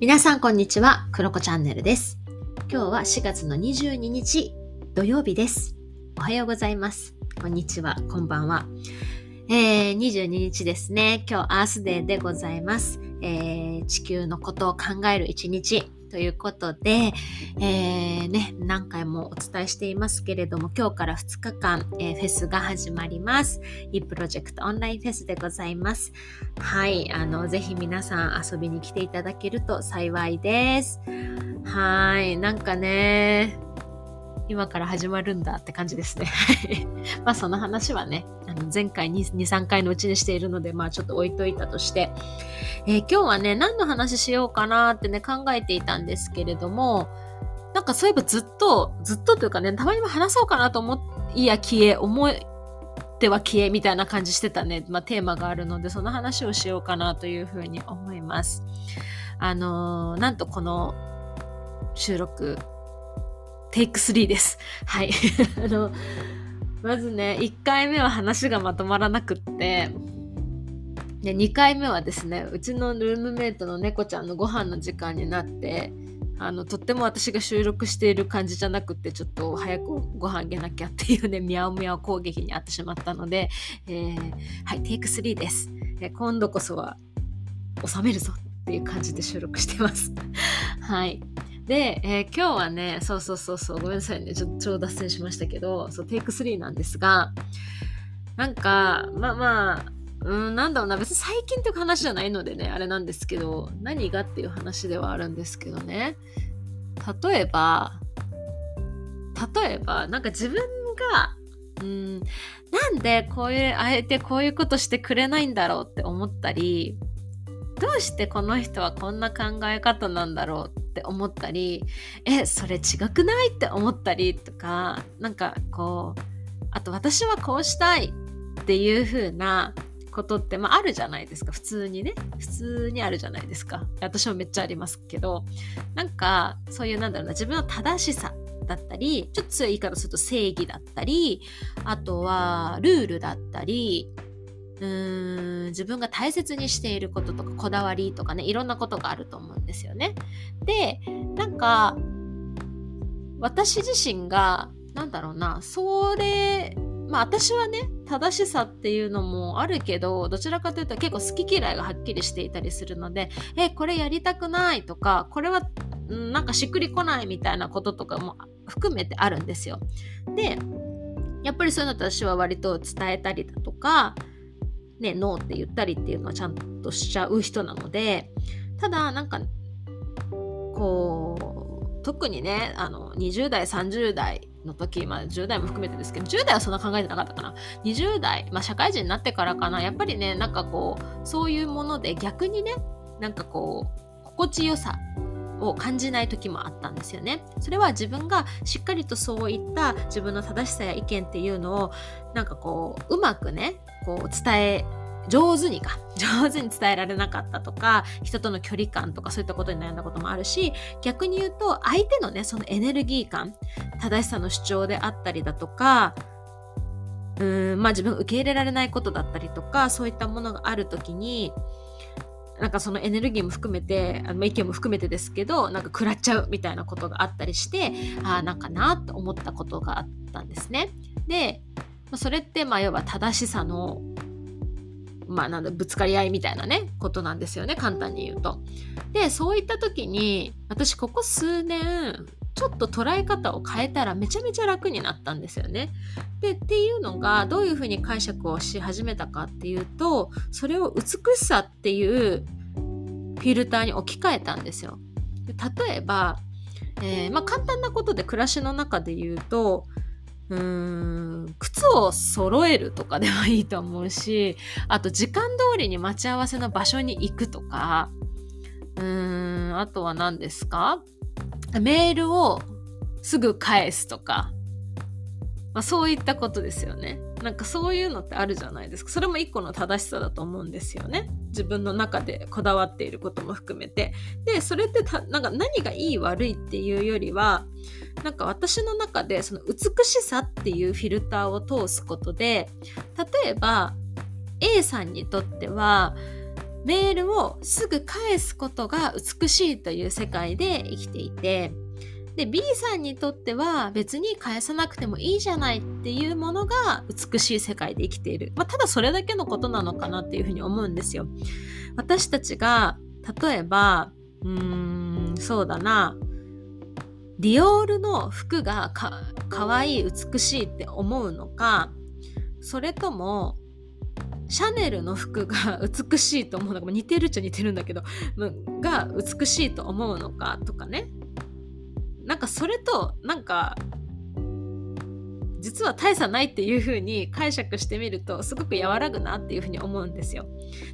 皆さんこんにちは、クロコチャンネルです。今日は4月の22日土曜日です。おはようございます。こんにちは、こんばんは。えー、22日ですね。今日アースデーでございます。えー、地球のことを考える一日ということで、えー、ね、何回もお伝えしていますけれども、今日から2日間、えーフェスが始まります。e プロジェクトオンラインフェスでございます。はい、あの、ぜひ皆さん遊びに来ていただけると幸いです。はい、なんかね、今から始まるんだって感じですね。は いまあその話はね、の前回2、3回のうちにしているので、まあちょっと置いといたとして、えー今日はね、何の話しようかなってね、考えていたんですけれども、なんかそういえばずっと、ずっとというかね、たまにも話そうかなと思いや消え、思っては消えみたいな感じしてたね、まあテーマがあるので、その話をしようかなというふうに思います。あのーなんとこの収録、テイク3です。はい。あの、まずね、1回目は話がまとまらなくって、で2回目はですね、うちのルームメイトの猫ちゃんのご飯の時間になって、あの、とっても私が収録している感じじゃなくて、ちょっと早くご飯あげなきゃっていうね、ミャオミャオ攻撃にあってしまったので、えーはい、テイク3です。え今度こそは収めるぞっていう感じで収録してます。はい。で、えー今日はね、そうそうそうそう、ごめんなさいね、ちょっと超脱線しましたけど、そう、テイク3なんですが、なんか、まあまあ、うん、なんだろうな、別に最近という話じゃないのでね、あれなんですけど、何がっていう話ではあるんですけどね。例えば、例えば、なんか自分が、うん、なんでこういう、あえてこういうことしてくれないんだろうって思ったり、どうしてこの人はこんな考え方なんだろうってって思ったり、え、それ違くない？って思ったりとか、なんかこう、あと私はこうしたいっていう風なことって、まああるじゃないですか。普通にね。普通にあるじゃないですか。私もめっちゃありますけど、なんかそういうなんだろうな、自分の正しさだったり、ちょっと強い言い方すると正義だったり、あとはルールだったり、うーん自分が大切にしていることとかこだわりとかねいろんなことがあると思うんですよね。でなんか私自身がなんだろうなそれまあ私はね正しさっていうのもあるけどどちらかというと結構好き嫌いがはっきりしていたりするのでえこれやりたくないとかこれはなんかしっくりこないみたいなこととかも含めてあるんですよ。でやっぱりそういうのって私は割と伝えたりだとかね、ノーって言ったりっていうのはちゃんとしちゃう人なので、ただなんか、こう、特にね、あの、20代、30代の時、まあ10代も含めてですけど、10代はそんな考えてなかったかな。20代、まあ社会人になってからかな、やっぱりね、なんかこう、そういうもので逆にね、なんかこう、心地よさを感じない時もあったんですよね。それは自分がしっかりとそういった自分の正しさや意見っていうのをなんかこううまくねこう伝え上手にか 上手に伝えられなかったとか人との距離感とかそういったことに悩んだこともあるし逆に言うと相手のねそのエネルギー感正しさの主張であったりだとかうーんまあ自分受け入れられないことだったりとかそういったものがある時になんかそのエネルギーも含めてあの意見も含めてですけどなんか食らっちゃうみたいなことがあったりしてああなんかなと思ったことがあったんですね。でそれってまあ要は正しさのまあなんだぶつかり合いみたいなねことなんですよね簡単に言うと。でそういった時に私ここ数年ちょっと捉え方を変えたらめちゃめちゃ楽になったんですよね。でっていうのがどういうふうに解釈をし始めたかっていうとそれを美しさっていうフィルターに置き換えたんですよ。で例えば、えーまあ、簡単なことで暮らしの中で言うと靴を揃えるとかではいいと思うしあと時間通りに待ち合わせの場所に行くとかうーんあとは何ですか？メールをすぐ返すとか、まあ、そういったことですよね。なんかそういうのってあるじゃないですか。それも一個の正しさだと思うんですよね。自分の中でこだわっていることも含めて。で、それってなんか何がいい悪いっていうよりは、なんか私の中でその美しさっていうフィルターを通すことで、例えば A さんにとっては、メールをすぐ返すことが美しいという世界で生きていてで B さんにとっては別に返さなくてもいいじゃないっていうものが美しい世界で生きている、まあ、ただそれだけのことなのかなっていうふうに思うんですよ。私たちが例えばうーんそうだな。ディオールの服がかかわいい美しいって思うのかそれともシャネルの服が美しいと思うのか似てるっちゃ似てるんだけどが美しいと思うのかとかね。なんかそれとなんか実は大差ないっていう風に解釈してみるとすごく和らぐなっていう風に思うんですよ。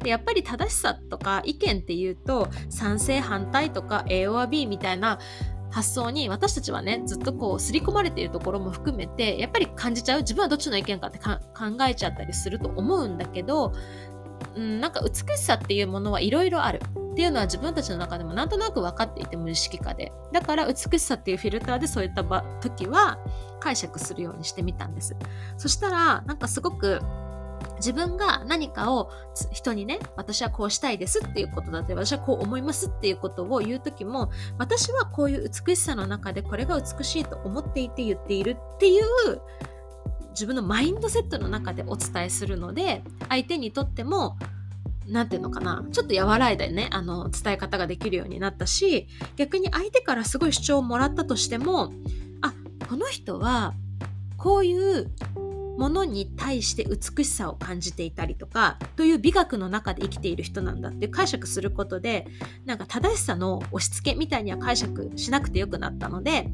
でやっぱり正しさとか意見っていうと賛成反対とか A or B みたいな発想に私たちはねずっとこう刷り込まれているところも含めてやっぱり感じちゃう自分はどっちの意見かって考えちゃったりすると思うんだけど、うん、なんか美しさっていうものはいろいろある。っていうのは自分たちの中でもなんとなく分かっていて無意識化で。だから美しさっていうフィルターでそういった時は解釈するようにしてみたんです。そしたらなんかすごく自分が何かを人にね私はこうしたいですっていうことだって私はこう思いますっていうことを言う時も私はこういう美しさの中でこれが美しいと思っていて言っているっていう自分のマインドセットの中でお伝えするので相手にとっても何て言うのかな？ちょっと和らいでねあの伝え方ができるようになったし逆に相手からすごい主張をもらったとしてもあこの人はこういうものに対して美しさを感じていたりとかという美学の中で生きている人なんだって解釈することでなんか正しさの押し付けみたいには解釈しなくてよくなったので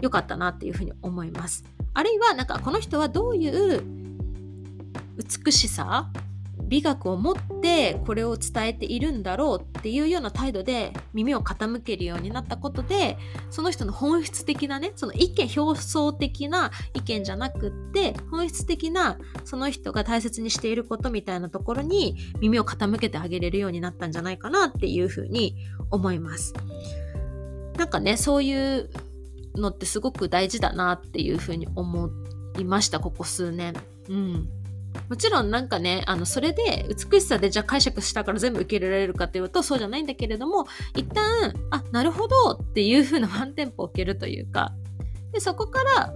良かったなっていうふうに思います。あるいはなんかこの人はどういう美しさ美学を持ってこれを伝えているんだろうっていうような態度で耳を傾けるようになったことでその人の本質的なねその意見表層的な意見じゃなくって本質的なその人が大切にしていることみたいなところに耳を傾けてあげれるようになったんじゃないかなっていうふうに思います。なんかねそういうのってすごく大事だなっていうふうに思いましたここ数年。うんもちろんなんかね、あの、それで美しさでじゃあ解釈したから全部受け入れられるかっていうとそうじゃないんだけれども、一旦、あ、なるほどっていう風なワンテンポを受けるというか、で、そこから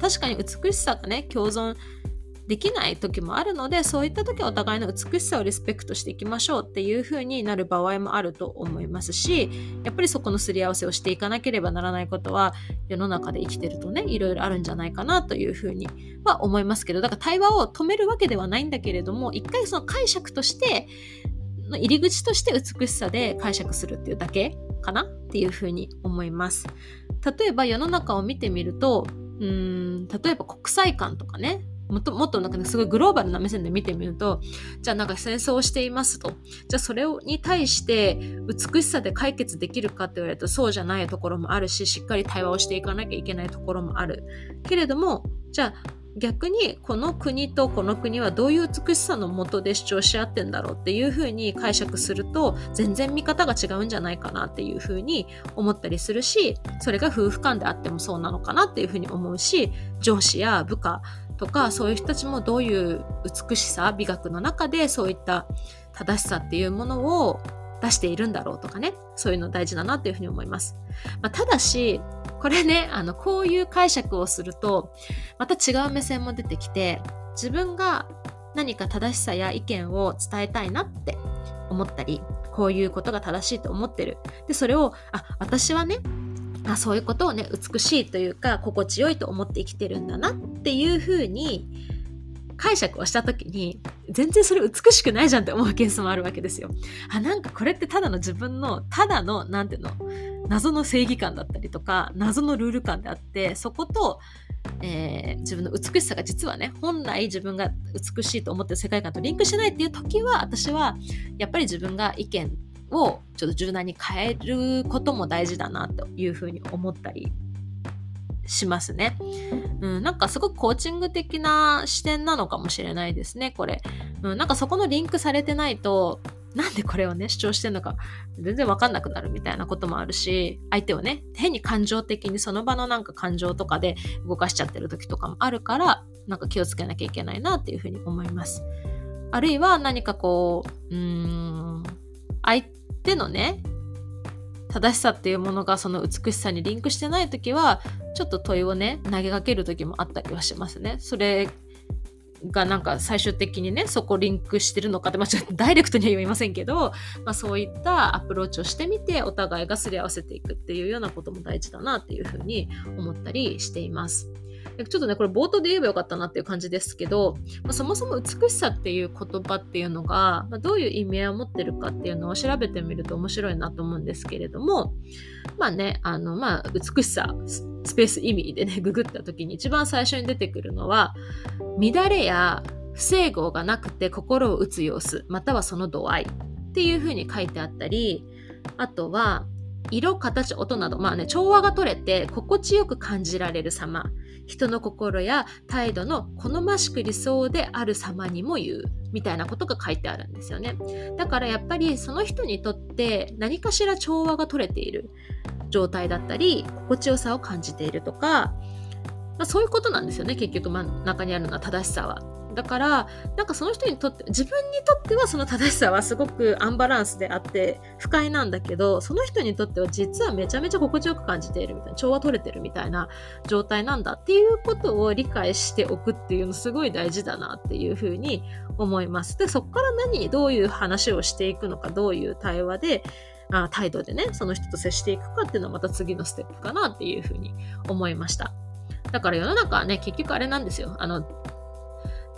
確かに美しさがね、共存できない時もあるのでそういった時はお互いの美しさをリスペクトしていきましょうっていう風になる場合もあると思いますしやっぱりそこのすり合わせをしていかなければならないことは世の中で生きてるとねいろいろあるんじゃないかなという風には思いますけどだから対話を止めるわけではないんだけれども一回その解釈としての入り口として美しさで解釈するっていうだけかなっていうふうに思います。例えば世の中を見てみるとうーん例えば国際観とかねもっともっとなんか、ね、すごいグローバルな目線で見てみるとじゃあなんか戦争をしていますと。じゃあそれに対して美しさで解決できるかって言われるとそうじゃないところもあるししっかり対話をしていかなきゃいけないところもある。けれどもじゃあ逆にこの国とこの国はどういう美しさのもとで主張し合ってんだろうっていうふうに解釈すると全然見方が違うんじゃないかなっていうふうに思ったりするしそれが夫婦間であってもそうなのかなっていうふうに思うし上司や部下とかそういう人たちもどういう美しさ美学の中でそういった正しさっていうものを出しているんだろうとかね。そういうの大事だなっていうふうに思います、まあ、ただしこれねあのこういう解釈をするとまた違う目線も出てきて自分が何か正しさや意見を伝えたいなって思ったりこういうことが正しいと思ってる。でそれをあ私はねあそういうことをね美しいというか心地よいと思って生きてるんだなっていうふうに解釈をした時に全然それ美しくないじゃんって思うケースもあるわけですよ。あなんかこれってただの自分のただの何ていうの謎の正義感だったりとか謎のルール感であってそこと、えー、自分の美しさが実はね本来自分が美しいと思ってる世界観とリンクしないっていう時は私はやっぱり自分が意見をちょっと柔軟に変えることも大事だなというふうに思ったりしますね。うん、なんかすごくコーチング的な視点なのかもしれないですね、これ。うん、なんかそこのリンクされてないと、なんでこれをね、主張してんのか全然わかんなくなるみたいなこともあるし、相手をね、変に感情的にその場のなんか感情とかで動かしちゃってる時とかもあるから、なんか気をつけなきゃいけないなっていうふうに思います。あるいは何かこう、うーん、相手のね正しさっていうものがその美しさにリンクしてない時はちょっと問いをね投げかける時もあったりはしますね。それがなんか最終的にねそこリンクしてるのかって、まあ、ちょっとダイレクトには言いませんけど、まあ、そういったアプローチをしてみてお互いがすり合わせていくっていうようなことも大事だなっていうふうに思ったりしています。ちょっとね、これ冒頭で言えばよかったなっていう感じですけど、まあ、そもそも美しさっていう言葉っていうのが、まあ、どういう意味合いを持ってるかっていうのを調べてみると面白いなと思うんですけれども、まあね、あの、まあ、美しさ、スペース意味でね、ググった時に一番最初に出てくるのは、乱れや不整合がなくて心を打つ様子、またはその度合いっていうふうに書いてあったり、あとは、色、形、音など、まあね、調和が取れて心地よく感じられる様。人の心や態度の好ましく理想である様にも言うみたいなことが書いてあるんですよね。だからやっぱりその人にとって何かしら調和が取れている状態だったり心地よさを感じているとか、まあ、そういうことなんですよね結局。真ん中にあるのは正しさは。だからなんかその人にとって自分にとってはその正しさはすごくアンバランスであって不快なんだけどその人にとっては実はめちゃめちゃ心地よく感じているみたいな調和取れてるみたいな状態なんだっていうことを理解しておくっていうのすごい大事だなっていうふうに思います。でそこから何どういう話をしていくのかどういう対話であ態度でねその人と接していくかっていうのはまた次のステップかなっていうふうに思いました。だから世の中はね結局あれなんですよ。あの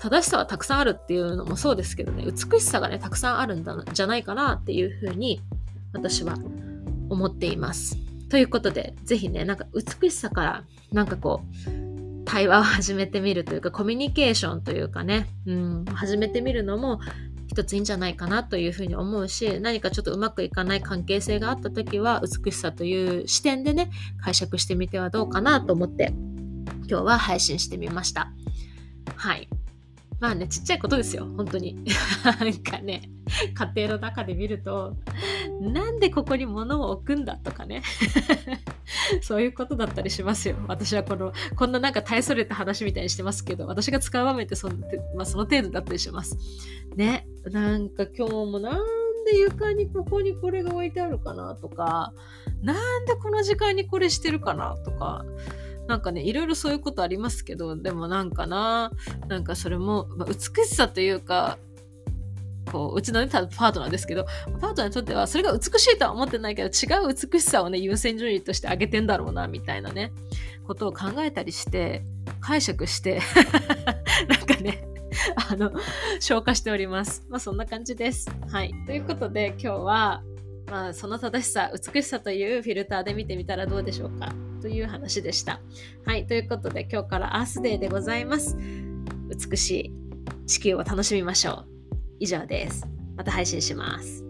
正しさはたくさんあるっていうのもそうですけどね、美しさがね、たくさんあるんだじゃないかなっていうふうに私は思っています。ということで、ぜひね、なんか美しさからなんかこう、対話を始めてみるというか、コミュニケーションというかね、うん、始めてみるのも一ついいんじゃないかなというふうに思うし、何かちょっとうまくいかない関係性があった時は、美しさという視点でね、解釈してみてはどうかなと思って、今日は配信してみました。はい。まあね、ちっちゃいことですよ、本当に。なんかね、家庭の中で見ると、なんでここに物を置くんだとかね。そういうことだったりしますよ。私はこの、こんななんか大それた話みたいにしてますけど、私が使う場面ってその,、まあ、その程度だったりします。ね、なんか今日もなんで床にここにこれが置いてあるかなとか、なんでこの時間にこれしてるかなとか、なんかね、いろいろそういうことありますけど、でもなんかな、なんかそれも、まあ、美しさというか、こう、うちのね、パートナーですけど、パートナーにとっては、それが美しいとは思ってないけど、違う美しさをね、優先順位としてあげてんだろうな、みたいなね、ことを考えたりして、解釈して なんかね、あの、消化しております。まあ、そんな感じです。はい。ということで、今日は、まあ、その正しさ、美しさというフィルターで見てみたらどうでしょうかという話でした。はい、ということで今日からアースデーでございます。美しい地球を楽しみましょう。以上です。また配信します。